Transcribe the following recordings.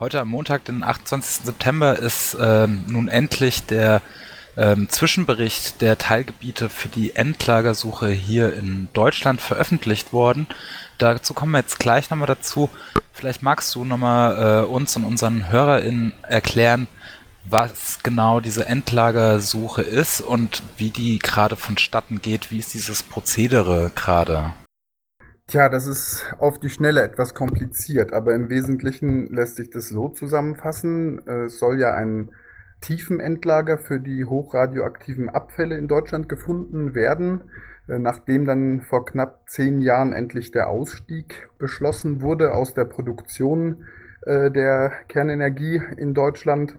Heute am Montag, den 28. September, ist ähm, nun endlich der ähm, Zwischenbericht der Teilgebiete für die Endlagersuche hier in Deutschland veröffentlicht worden. Dazu kommen wir jetzt gleich nochmal dazu. Vielleicht magst du nochmal äh, uns und unseren HörerInnen erklären, was genau diese Endlagersuche ist und wie die gerade vonstatten geht. Wie ist dieses Prozedere gerade? Tja, das ist auf die Schnelle etwas kompliziert, aber im Wesentlichen lässt sich das so zusammenfassen. Es soll ja ein Tiefenendlager für die hochradioaktiven Abfälle in Deutschland gefunden werden, äh, nachdem dann vor knapp zehn Jahren endlich der Ausstieg beschlossen wurde aus der Produktion äh, der Kernenergie in Deutschland,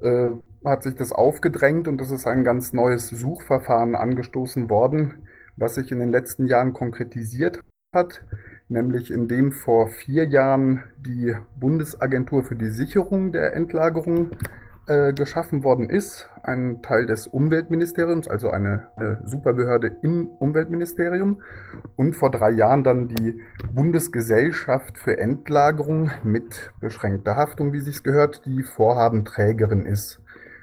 äh, hat sich das aufgedrängt und es ist ein ganz neues Suchverfahren angestoßen worden, was sich in den letzten Jahren konkretisiert hat, nämlich indem vor vier Jahren die Bundesagentur für die Sicherung der Endlagerung äh, geschaffen worden ist, ein Teil des Umweltministeriums, also eine, eine Superbehörde im Umweltministerium, und vor drei Jahren dann die Bundesgesellschaft für Endlagerung mit beschränkter Haftung, wie sich gehört, die Vorhabenträgerin ist.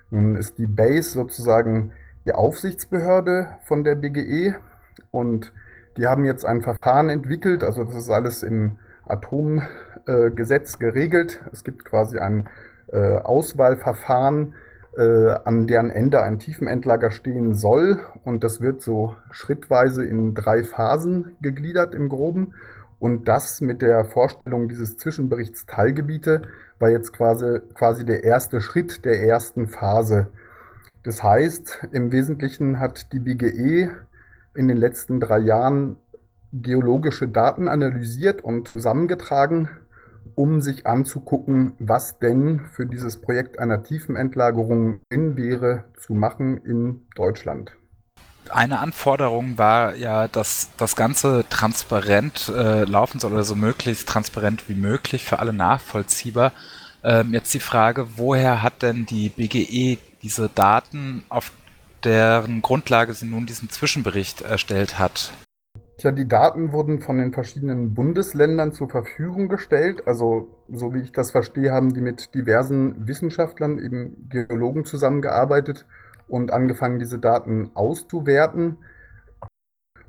Nun ist die BASE sozusagen die Aufsichtsbehörde von der BGE und die haben jetzt ein Verfahren entwickelt, also das ist alles im Atomgesetz geregelt. Es gibt quasi ein äh, Auswahlverfahren, äh, an deren Ende ein Tiefenendlager stehen soll. Und das wird so schrittweise in drei Phasen gegliedert im Groben. Und das mit der Vorstellung dieses Zwischenberichts Teilgebiete war jetzt quasi, quasi der erste Schritt der ersten Phase. Das heißt, im Wesentlichen hat die BGE in den letzten drei Jahren geologische Daten analysiert und zusammengetragen, um sich anzugucken, was denn für dieses Projekt einer Tiefenendlagerung in wäre zu machen in Deutschland. Eine Anforderung war ja, dass das Ganze transparent äh, laufen soll oder so möglichst transparent wie möglich für alle nachvollziehbar. Ähm, jetzt die Frage, woher hat denn die BGE diese Daten, auf deren Grundlage sie nun diesen Zwischenbericht erstellt hat. Tja, die Daten wurden von den verschiedenen Bundesländern zur Verfügung gestellt. Also, so wie ich das verstehe, haben die mit diversen Wissenschaftlern, eben Geologen zusammengearbeitet und angefangen, diese Daten auszuwerten.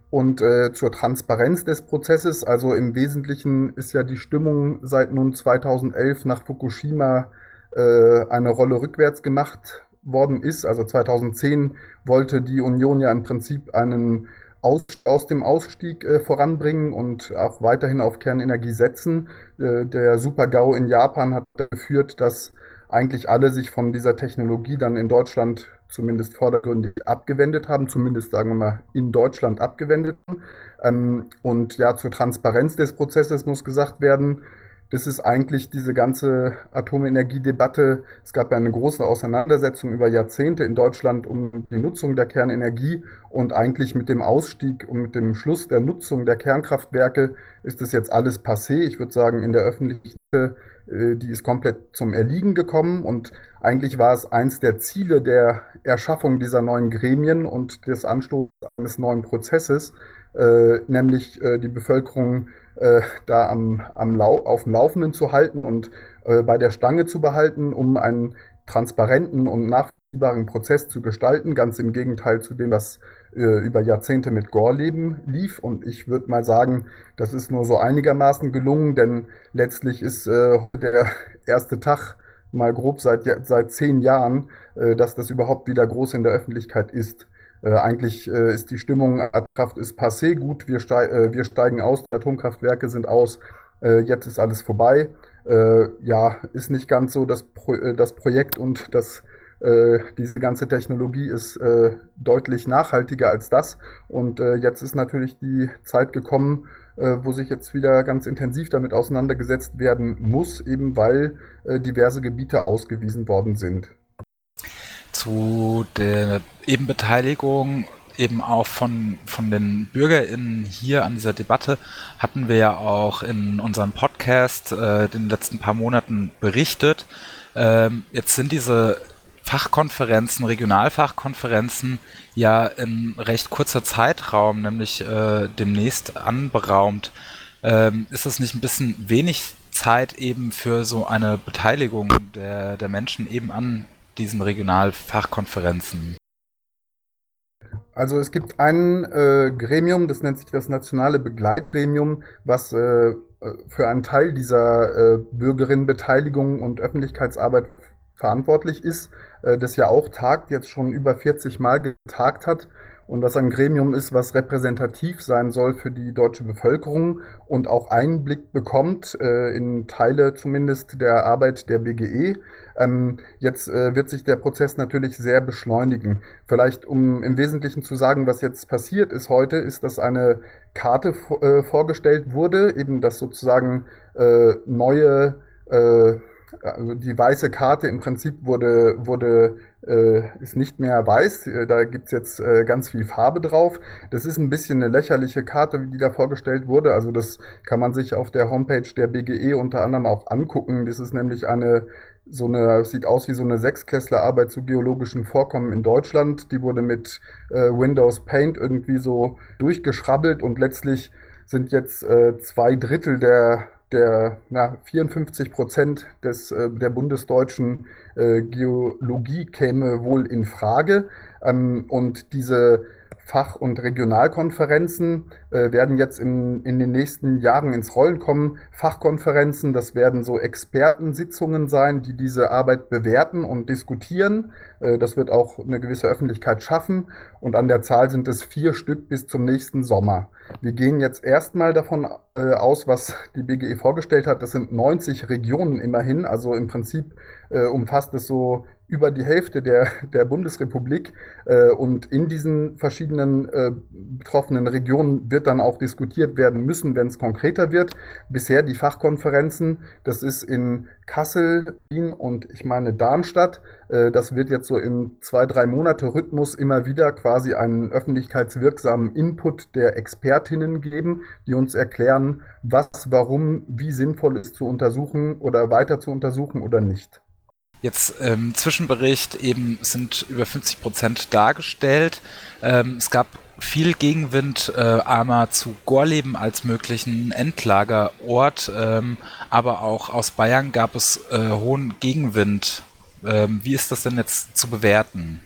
Und äh, zur Transparenz des Prozesses, also im Wesentlichen ist ja die Stimmung seit nun 2011 nach Fukushima äh, eine Rolle rückwärts gemacht worden ist. Also 2010 wollte die Union ja im Prinzip einen aus, aus dem Ausstieg äh, voranbringen und auch weiterhin auf Kernenergie setzen. Äh, der Super-GAU in Japan hat geführt, dass eigentlich alle sich von dieser Technologie dann in Deutschland zumindest vordergründig abgewendet haben, zumindest sagen wir mal in Deutschland abgewendet. Ähm, und ja, zur Transparenz des Prozesses muss gesagt werden, das ist eigentlich diese ganze Atomenergiedebatte. Es gab ja eine große Auseinandersetzung über Jahrzehnte in Deutschland um die Nutzung der Kernenergie und eigentlich mit dem Ausstieg und mit dem Schluss der Nutzung der Kernkraftwerke ist das jetzt alles passé. Ich würde sagen, in der Öffentlichkeit, äh, die ist komplett zum Erliegen gekommen und eigentlich war es eins der Ziele der Erschaffung dieser neuen Gremien und des Anstoßes eines neuen Prozesses, äh, nämlich äh, die Bevölkerung äh, da am, am Lau auf dem Laufenden zu halten und äh, bei der Stange zu behalten, um einen transparenten und nachvollziehbaren Prozess zu gestalten, ganz im Gegenteil zu dem, was äh, über Jahrzehnte mit Gorleben lief. Und ich würde mal sagen, das ist nur so einigermaßen gelungen, denn letztlich ist äh, der erste Tag mal grob seit, seit zehn Jahren, äh, dass das überhaupt wieder groß in der Öffentlichkeit ist. Äh, eigentlich äh, ist die Stimmung, Atomkraft ist passé, gut, wir, steig, äh, wir steigen aus, Atomkraftwerke sind aus, äh, jetzt ist alles vorbei. Äh, ja, ist nicht ganz so, das, Pro äh, das Projekt und das, diese ganze Technologie ist deutlich nachhaltiger als das. Und jetzt ist natürlich die Zeit gekommen, wo sich jetzt wieder ganz intensiv damit auseinandergesetzt werden muss, eben weil diverse Gebiete ausgewiesen worden sind zu der Ebenbeteiligung eben auch von, von den BürgerInnen hier an dieser Debatte hatten wir ja auch in unserem Podcast äh, den letzten paar Monaten berichtet. Ähm, jetzt sind diese Fachkonferenzen, Regionalfachkonferenzen ja in recht kurzer Zeitraum, nämlich äh, demnächst anberaumt. Ähm, ist das nicht ein bisschen wenig Zeit eben für so eine Beteiligung der, der Menschen eben an diesen Regionalfachkonferenzen? Also es gibt ein äh, Gremium, das nennt sich das Nationale Begleitgremium, was äh, für einen Teil dieser äh, Bürgerinnenbeteiligung und Öffentlichkeitsarbeit verantwortlich ist, äh, das ja auch tagt, jetzt schon über 40 Mal getagt hat und das ein Gremium ist, was repräsentativ sein soll für die deutsche Bevölkerung und auch Einblick bekommt äh, in Teile zumindest der Arbeit der BGE. Ähm, jetzt äh, wird sich der Prozess natürlich sehr beschleunigen. Vielleicht, um im Wesentlichen zu sagen, was jetzt passiert ist heute, ist, dass eine Karte äh, vorgestellt wurde, eben dass sozusagen äh, neue äh, also die weiße Karte im Prinzip wurde, wurde äh, ist nicht mehr weiß. Äh, da gibt es jetzt äh, ganz viel Farbe drauf. Das ist ein bisschen eine lächerliche Karte, die da vorgestellt wurde. Also das kann man sich auf der Homepage der BGE unter anderem auch angucken. Das ist nämlich eine so eine, sieht aus wie so eine Sechsklässlerarbeit zu geologischen Vorkommen in Deutschland. Die wurde mit äh, Windows Paint irgendwie so durchgeschrabbelt und letztlich sind jetzt äh, zwei Drittel der der na, 54 Prozent des, äh, der bundesdeutschen äh, Geologie käme wohl in Frage. Ähm, und diese Fach- und Regionalkonferenzen äh, werden jetzt in, in den nächsten Jahren ins Rollen kommen. Fachkonferenzen, das werden so Expertensitzungen sein, die diese Arbeit bewerten und diskutieren. Äh, das wird auch eine gewisse Öffentlichkeit schaffen. Und an der Zahl sind es vier Stück bis zum nächsten Sommer. Wir gehen jetzt erstmal davon äh, aus, was die BGE vorgestellt hat. Das sind 90 Regionen immerhin. Also im Prinzip äh, umfasst es so über die Hälfte der, der Bundesrepublik. Äh, und in diesen verschiedenen äh, betroffenen Regionen wird dann auch diskutiert werden müssen, wenn es konkreter wird. Bisher die Fachkonferenzen, das ist in Kassel, Wien und ich meine Darmstadt. Äh, das wird jetzt so im zwei, drei Monate Rhythmus immer wieder quasi einen öffentlichkeitswirksamen Input der Expertinnen geben, die uns erklären, was, warum, wie sinnvoll ist zu untersuchen oder weiter zu untersuchen oder nicht. Jetzt im ähm, Zwischenbericht eben sind über 50 Prozent dargestellt. Ähm, es gab viel Gegenwind äh, einmal zu Gorleben als möglichen Endlagerort, ähm, aber auch aus Bayern gab es äh, hohen Gegenwind. Ähm, wie ist das denn jetzt zu bewerten?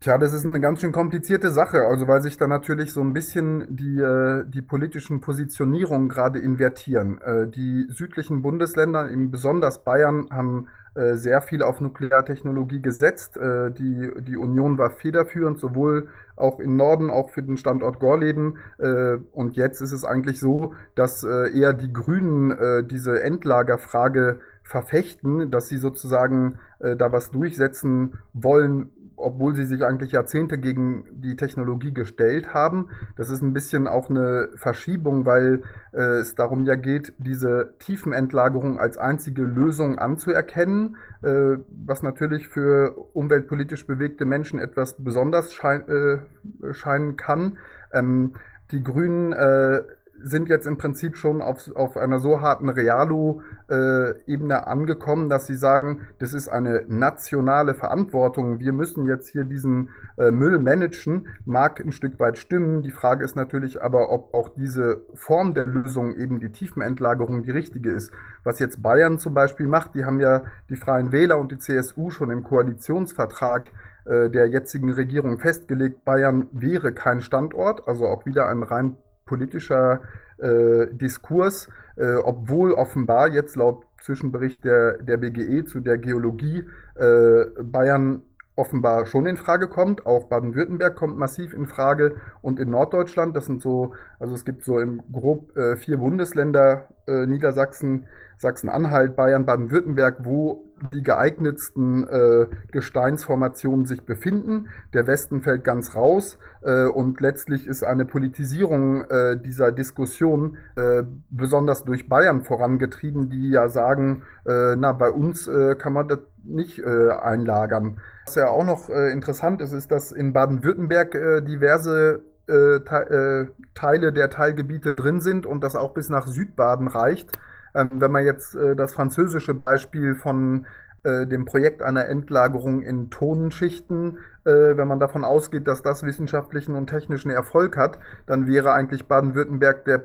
Tja, das ist eine ganz schön komplizierte Sache, also weil sich da natürlich so ein bisschen die, äh, die politischen Positionierungen gerade invertieren. Äh, die südlichen Bundesländer, eben besonders Bayern, haben sehr viel auf Nukleartechnologie gesetzt. Äh, die, die Union war federführend, sowohl auch im Norden, auch für den Standort Gorleben. Äh, und jetzt ist es eigentlich so, dass eher die Grünen diese Endlagerfrage verfechten, dass sie sozusagen da was durchsetzen wollen, obwohl sie sich eigentlich Jahrzehnte gegen die Technologie gestellt haben. Das ist ein bisschen auch eine Verschiebung, weil äh, es darum ja geht, diese Tiefenentlagerung als einzige Lösung anzuerkennen, äh, was natürlich für umweltpolitisch bewegte Menschen etwas besonders schein, äh, scheinen kann. Ähm, die Grünen äh, sind jetzt im Prinzip schon auf, auf einer so harten Realo-Ebene angekommen, dass sie sagen, das ist eine nationale Verantwortung. Wir müssen jetzt hier diesen äh, Müll managen. Mag ein Stück weit stimmen. Die Frage ist natürlich aber, ob auch diese Form der Lösung, eben die Tiefenentlagerung, die richtige ist. Was jetzt Bayern zum Beispiel macht, die haben ja die Freien Wähler und die CSU schon im Koalitionsvertrag äh, der jetzigen Regierung festgelegt, Bayern wäre kein Standort, also auch wieder ein rein politischer äh, Diskurs, äh, obwohl offenbar jetzt laut Zwischenbericht der, der BGE zu der Geologie äh, Bayern offenbar schon in Frage kommt. Auch Baden-Württemberg kommt massiv in Frage und in Norddeutschland, das sind so, also es gibt so im grob äh, vier Bundesländer, äh, Niedersachsen, Sachsen-Anhalt, Bayern, Baden-Württemberg, wo die geeignetsten äh, Gesteinsformationen sich befinden. Der Westen fällt ganz raus äh, und letztlich ist eine Politisierung äh, dieser Diskussion äh, besonders durch Bayern vorangetrieben, die ja sagen, äh, na, bei uns äh, kann man das nicht einlagern. Was ja auch noch interessant ist, ist, dass in Baden-Württemberg diverse Teile der Teilgebiete drin sind und das auch bis nach Südbaden reicht. Ähm, wenn man jetzt äh, das französische Beispiel von äh, dem Projekt einer Endlagerung in Tonenschichten, äh, wenn man davon ausgeht, dass das wissenschaftlichen und technischen Erfolg hat, dann wäre eigentlich Baden-Württemberg der,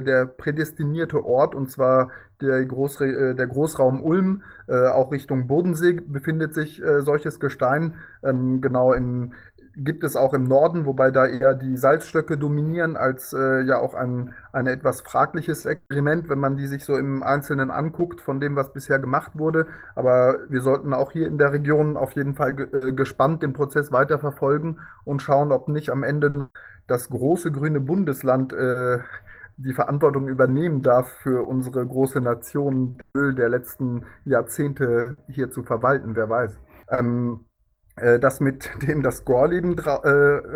der prädestinierte Ort, und zwar der, Großre der Großraum Ulm, auch Richtung Bodensee befindet sich solches Gestein, ähm, genau in gibt es auch im Norden, wobei da eher die Salzstöcke dominieren, als äh, ja auch ein, ein etwas fragliches Experiment, wenn man die sich so im Einzelnen anguckt, von dem, was bisher gemacht wurde. Aber wir sollten auch hier in der Region auf jeden Fall äh, gespannt den Prozess weiterverfolgen und schauen, ob nicht am Ende das große grüne Bundesland äh, die Verantwortung übernehmen darf, für unsere große Nation der letzten Jahrzehnte hier zu verwalten, wer weiß. Ähm, äh, das mit dem das Gorleben äh,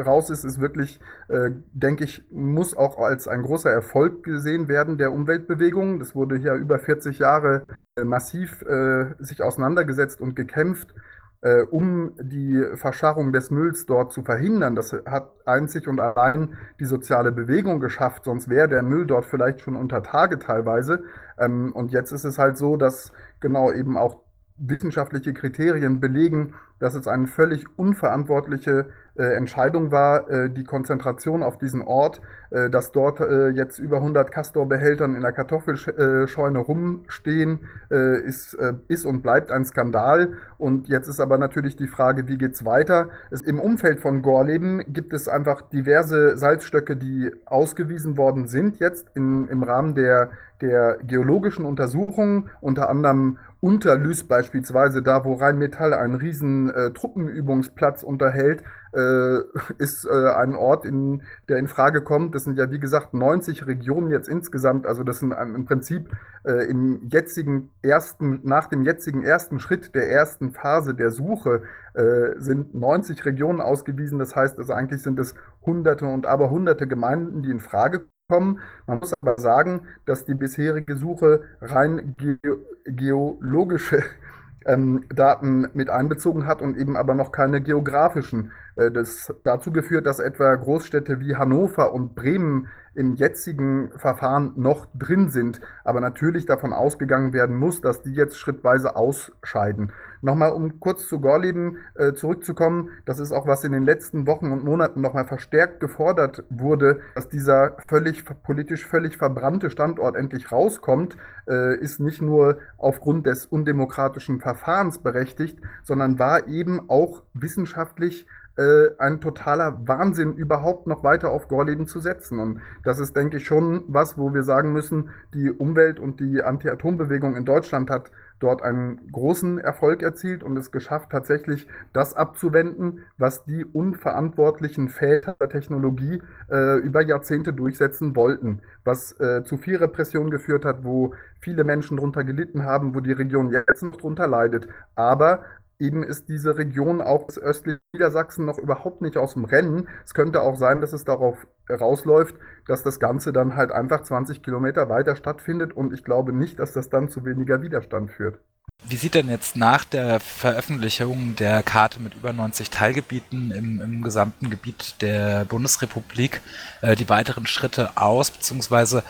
raus ist, ist wirklich, äh, denke ich, muss auch als ein großer Erfolg gesehen werden der Umweltbewegung. Das wurde hier über 40 Jahre äh, massiv äh, sich auseinandergesetzt und gekämpft, äh, um die Verscharrung des Mülls dort zu verhindern. Das hat einzig und allein die soziale Bewegung geschafft, sonst wäre der Müll dort vielleicht schon unter Tage teilweise. Ähm, und jetzt ist es halt so, dass genau eben auch wissenschaftliche Kriterien belegen, dass es eine völlig unverantwortliche äh, Entscheidung war, äh, die Konzentration auf diesen Ort, äh, dass dort äh, jetzt über 100 Castor-Behältern in der Kartoffelscheune rumstehen, äh, ist, äh, ist und bleibt ein Skandal. Und jetzt ist aber natürlich die Frage, wie geht es weiter? Im Umfeld von Gorleben gibt es einfach diverse Salzstöcke, die ausgewiesen worden sind jetzt in, im Rahmen der, der geologischen Untersuchungen, unter anderem Unterlüß beispielsweise, da wo Rheinmetall einen riesen äh, Truppenübungsplatz unterhält, äh, ist äh, ein Ort, in, der in Frage kommt. Das sind ja wie gesagt 90 Regionen jetzt insgesamt. Also das sind im Prinzip äh, im jetzigen ersten, nach dem jetzigen ersten Schritt der ersten Phase der Suche äh, sind 90 Regionen ausgewiesen. Das heißt, also eigentlich sind es Hunderte und aber Hunderte Gemeinden, die in Frage kommen. Man muss aber sagen, dass die bisherige Suche rein ge geologische ähm, Daten mit einbezogen hat und eben aber noch keine geografischen. Äh, das dazu geführt, dass etwa Großstädte wie Hannover und Bremen im jetzigen Verfahren noch drin sind, aber natürlich davon ausgegangen werden muss, dass die jetzt schrittweise ausscheiden. Nochmal, um kurz zu Gorleben äh, zurückzukommen, das ist auch, was in den letzten Wochen und Monaten nochmal verstärkt gefordert wurde, dass dieser völlig politisch völlig verbrannte Standort endlich rauskommt, äh, ist nicht nur aufgrund des undemokratischen Verfahrens berechtigt, sondern war eben auch wissenschaftlich äh, ein totaler Wahnsinn, überhaupt noch weiter auf Gorleben zu setzen. Und das ist, denke ich, schon was, wo wir sagen müssen, die Umwelt- und die Anti-Atom-Bewegung in Deutschland hat dort einen großen Erfolg erzielt und es geschafft, tatsächlich das abzuwenden, was die unverantwortlichen Väter der Technologie äh, über Jahrzehnte durchsetzen wollten, was äh, zu viel Repression geführt hat, wo viele Menschen darunter gelitten haben, wo die Region jetzt noch drunter leidet. Aber eben ist diese Region auch das östliche Niedersachsen noch überhaupt nicht aus dem Rennen. Es könnte auch sein, dass es darauf rausläuft, dass das Ganze dann halt einfach 20 Kilometer weiter stattfindet und ich glaube nicht, dass das dann zu weniger Widerstand führt. Wie sieht denn jetzt nach der Veröffentlichung der Karte mit über 90 Teilgebieten im, im gesamten Gebiet der Bundesrepublik äh, die weiteren Schritte aus, beziehungsweise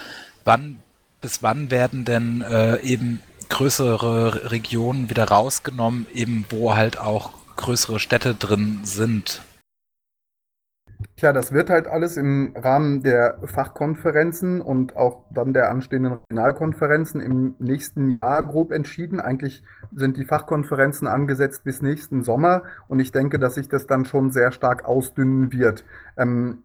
wann bis wann werden denn äh, eben größere Regionen wieder rausgenommen, eben wo halt auch größere Städte drin sind. Tja, das wird halt alles im Rahmen der Fachkonferenzen und auch dann der anstehenden Regionalkonferenzen im nächsten Jahr grob entschieden. Eigentlich sind die Fachkonferenzen angesetzt bis nächsten Sommer und ich denke, dass sich das dann schon sehr stark ausdünnen wird. Ähm,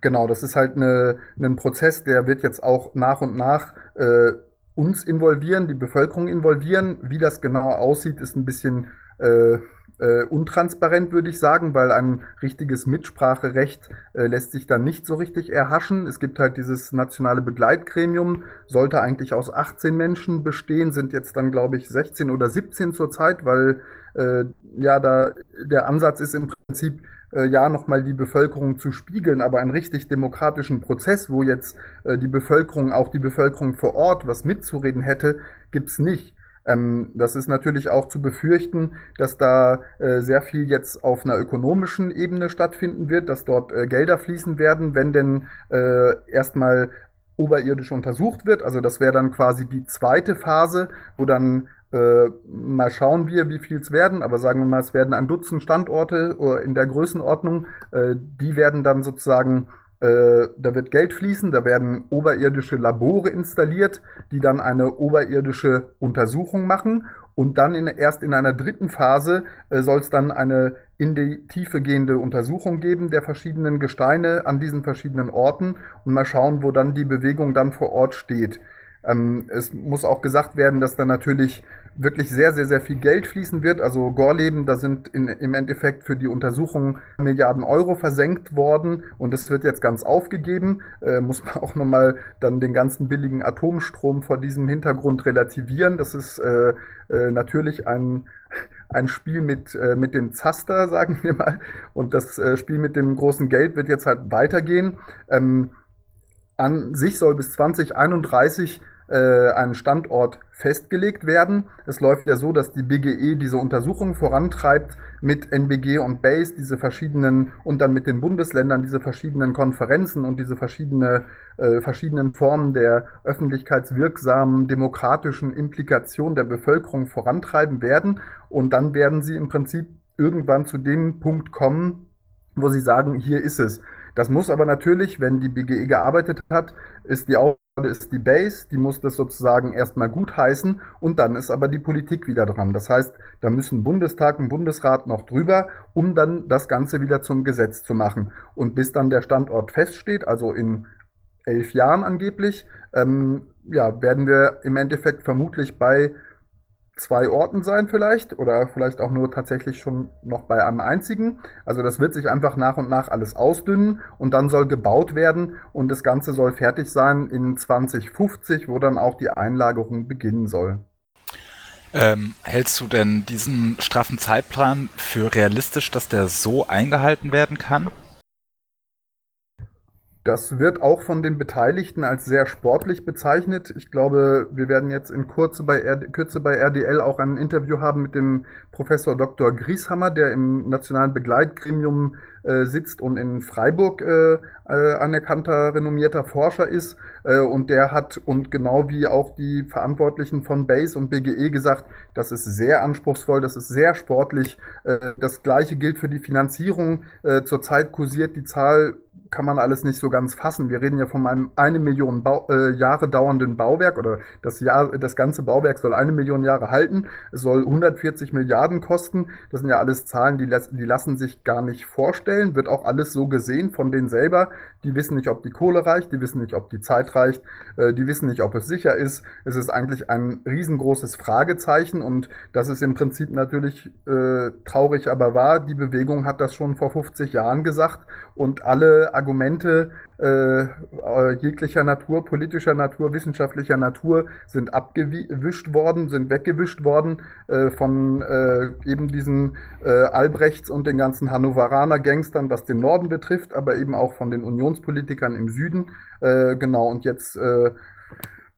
genau, das ist halt eine, ein Prozess, der wird jetzt auch nach und nach äh, uns involvieren, die Bevölkerung involvieren. Wie das genau aussieht, ist ein bisschen äh, äh, untransparent, würde ich sagen, weil ein richtiges Mitspracherecht äh, lässt sich dann nicht so richtig erhaschen. Es gibt halt dieses nationale Begleitgremium, sollte eigentlich aus 18 Menschen bestehen, sind jetzt dann, glaube ich, 16 oder 17 zurzeit, weil äh, ja da der Ansatz ist im Prinzip, äh, ja nochmal die Bevölkerung zu spiegeln, aber einen richtig demokratischen Prozess, wo jetzt äh, die Bevölkerung, auch die Bevölkerung vor Ort, was mitzureden hätte, gibt es nicht. Ähm, das ist natürlich auch zu befürchten, dass da äh, sehr viel jetzt auf einer ökonomischen Ebene stattfinden wird, dass dort äh, Gelder fließen werden, wenn denn äh, erstmal oberirdisch untersucht wird. Also das wäre dann quasi die zweite Phase, wo dann Äh, mal schauen wir, wie viel es werden, aber sagen wir mal, es werden ein Dutzend Standorte oder in der Größenordnung. Äh, die werden dann sozusagen, äh, da wird Geld fließen, da werden oberirdische Labore installiert, die dann eine oberirdische Untersuchung machen. Und dann in, erst in einer dritten Phase äh, soll es dann eine in die Tiefe gehende Untersuchung geben der verschiedenen Gesteine an diesen verschiedenen Orten und mal schauen, wo dann die Bewegung dann vor Ort steht. Ähm, es muss auch gesagt werden, dass da natürlich wirklich sehr, sehr, sehr viel Geld fließen wird. Also Gorleben, da sind in, im Endeffekt für die Untersuchung Milliarden Euro versenkt worden und es wird jetzt ganz aufgegeben. Äh, muss man auch nochmal dann den ganzen billigen Atomstrom vor diesem Hintergrund relativieren. Das ist äh, äh, natürlich ein, ein Spiel mit, äh, mit dem Zaster, sagen wir mal. Und das äh, Spiel mit dem großen Geld wird jetzt halt weitergehen. Ähm, an sich soll bis 2031 äh, einen Standort festgelegt werden. Es läuft ja so, dass die BGE diese Untersuchung vorantreibt mit NBG und BASE, diese verschiedenen und dann mit den Bundesländern diese verschiedenen Konferenzen und diese verschiedene, äh, verschiedenen Formen der öffentlichkeitswirksamen demokratischen Implikation der Bevölkerung vorantreiben werden. Und dann werden sie im Prinzip irgendwann zu dem Punkt kommen, wo sie sagen, hier ist es. Das muss aber natürlich, wenn die BGE gearbeitet hat, ist die Aufgabe, ist die Base, die muss das sozusagen erstmal gutheißen und dann ist aber die Politik wieder dran. Das heißt, da müssen Bundestag und Bundesrat noch drüber, um dann das Ganze wieder zum Gesetz zu machen. Und bis dann der Standort feststeht, also in elf Jahren angeblich, ähm, ja, werden wir im Endeffekt vermutlich bei zwei Orten sein vielleicht oder vielleicht auch nur tatsächlich schon noch bei einem einzigen. Also das wird sich einfach nach und nach alles ausdünnen und dann soll gebaut werden und das Ganze soll fertig sein in 2050, wo dann auch die Einlagerung beginnen soll. Ähm, hältst du denn diesen straffen Zeitplan für realistisch, dass der so eingehalten werden kann? Das wird auch von den Beteiligten als sehr sportlich bezeichnet. Ich glaube, wir werden jetzt in Kürze bei, Kürze bei RDL auch ein Interview haben mit dem Professor Dr. Grieshammer, der im nationalen Begleitgremium äh, sitzt und in Freiburg äh, äh, anerkannter, renommierter Forscher ist. Äh, und der hat, und genau wie auch die Verantwortlichen von BASE und BGE gesagt, das ist sehr anspruchsvoll, das ist sehr sportlich. Äh, das gleiche gilt für die Finanzierung. Äh, zurzeit kursiert die Zahl kann man alles nicht so ganz fassen. Wir reden ja von einem eine Million Bau, äh, Jahre dauernden Bauwerk oder das, Jahr, das ganze Bauwerk soll eine Million Jahre halten. Es soll 140 Milliarden kosten. Das sind ja alles Zahlen, die, die lassen sich gar nicht vorstellen. Wird auch alles so gesehen von denen selber. Die wissen nicht, ob die Kohle reicht, die wissen nicht, ob die Zeit reicht, äh, die wissen nicht, ob es sicher ist. Es ist eigentlich ein riesengroßes Fragezeichen und das ist im Prinzip natürlich äh, traurig, aber wahr. Die Bewegung hat das schon vor 50 Jahren gesagt und alle Argumente äh, äh, jeglicher Natur, politischer Natur, wissenschaftlicher Natur sind abgewischt worden, sind weggewischt worden äh, von äh, eben diesen äh, Albrechts und den ganzen Hannoveraner Gangstern, was den Norden betrifft, aber eben auch von den Unionspolitikern im Süden. Äh, genau, und jetzt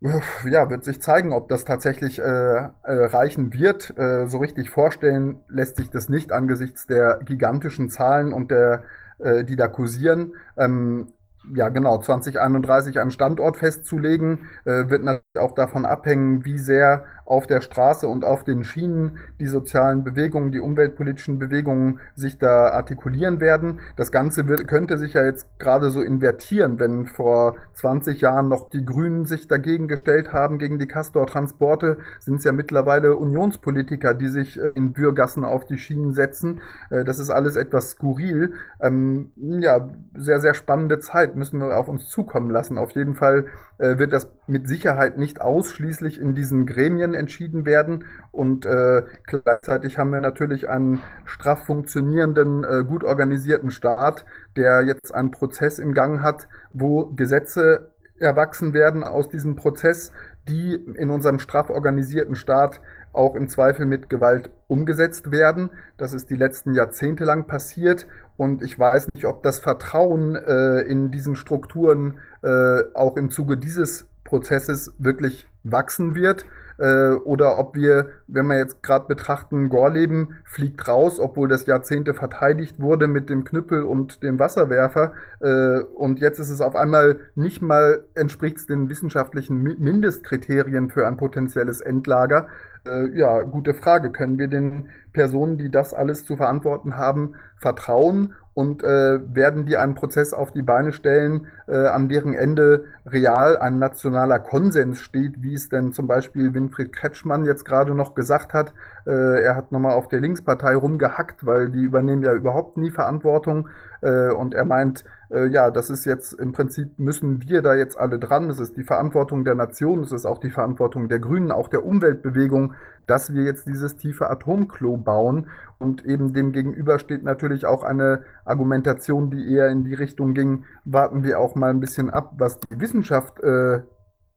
ja, wird sich zeigen, ob das tatsächlich äh, äh, reichen wird. Äh, so richtig vorstellen lässt sich das nicht angesichts der gigantischen Zahlen und der äh, die da kursieren. Ähm, ja, genau, 2031 einen Standort festzulegen, äh, wird natürlich auch davon abhängen, wie sehr auf der Straße und auf den Schienen die sozialen Bewegungen, die umweltpolitischen Bewegungen sich da artikulieren werden. Das Ganze wird, könnte sich ja jetzt gerade so invertieren, wenn vor 20 Jahren noch die Grünen sich dagegen gestellt haben, gegen die Castor-Transporte, sind es ja mittlerweile Unionspolitiker, die sich äh, in Bürgassen auf die Schienen setzen. Äh, das ist alles etwas skurril. Ähm, ja, sehr, sehr spannende Zeit müssen wir auf uns zukommen lassen. Auf jeden Fall wird das mit Sicherheit nicht ausschließlich in diesen Gremien entschieden werden. Und äh, gleichzeitig haben wir natürlich einen straff funktionierenden, äh, gut organisierten Staat, der jetzt einen Prozess im Gang hat, wo Gesetze erwachsen werden aus diesem Prozess, die in unserem straff organisierten Staat auch im Zweifel mit Gewalt umgesetzt werden. Das ist die letzten Jahrzehnte lang passiert und ich weiß nicht, ob das Vertrauen äh, in diesen Strukturen äh, auch im Zuge dieses Prozesses wirklich wachsen wird. Äh, oder ob wir, wenn wir jetzt gerade betrachten, Gorleben fliegt raus, obwohl das Jahrzehnte verteidigt wurde mit dem Knüppel und dem Wasserwerfer. Äh, und jetzt ist es auf einmal nicht mal, entspricht es den wissenschaftlichen Mindestkriterien für ein potenzielles Endlager. äh, ja, gute Frage. Können wir den Personen, die das alles zu verantworten haben, vertrauen? Und äh, werden die einen Prozess auf die Beine stellen, äh, an deren Ende real ein nationaler Konsens steht, wie es denn zum Beispiel Winfried Kretschmann jetzt gerade noch gesagt hat? Äh, er hat nochmal auf der Linkspartei rumgehackt, weil die übernehmen ja überhaupt nie Verantwortung. Äh, und er meint, äh, ja, das ist jetzt im Prinzip, müssen wir da jetzt alle dran. Es ist die Verantwortung der Nation, es ist auch die Verantwortung der Grünen, auch der Umweltbewegung, dass wir jetzt dieses tiefe Atomklo bauen. Und eben dem gegenüber steht natürlich auch eine Argumentation, die eher in die Richtung ging, warten wir auch mal ein bisschen ab, was die Wissenschaft äh,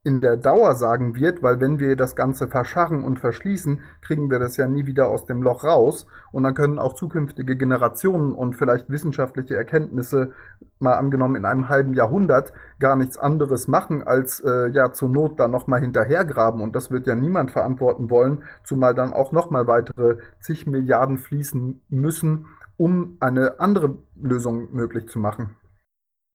in der Dauer sagen wird, weil wenn wir das Ganze verscharren und verschließen, kriegen wir das ja nie wieder aus dem Loch raus. Und dann können auch zukünftige Generationen und vielleicht wissenschaftliche Erkenntnisse, mal angenommen in einem halben Jahrhundert, gar nichts anderes machen, als äh, ja zur Not dann nochmal hinterhergraben. Und das wird ja niemand verantworten wollen, zumal dann auch nochmal weitere zig Milliarden fließen müssen, um eine andere Lösung möglich zu machen.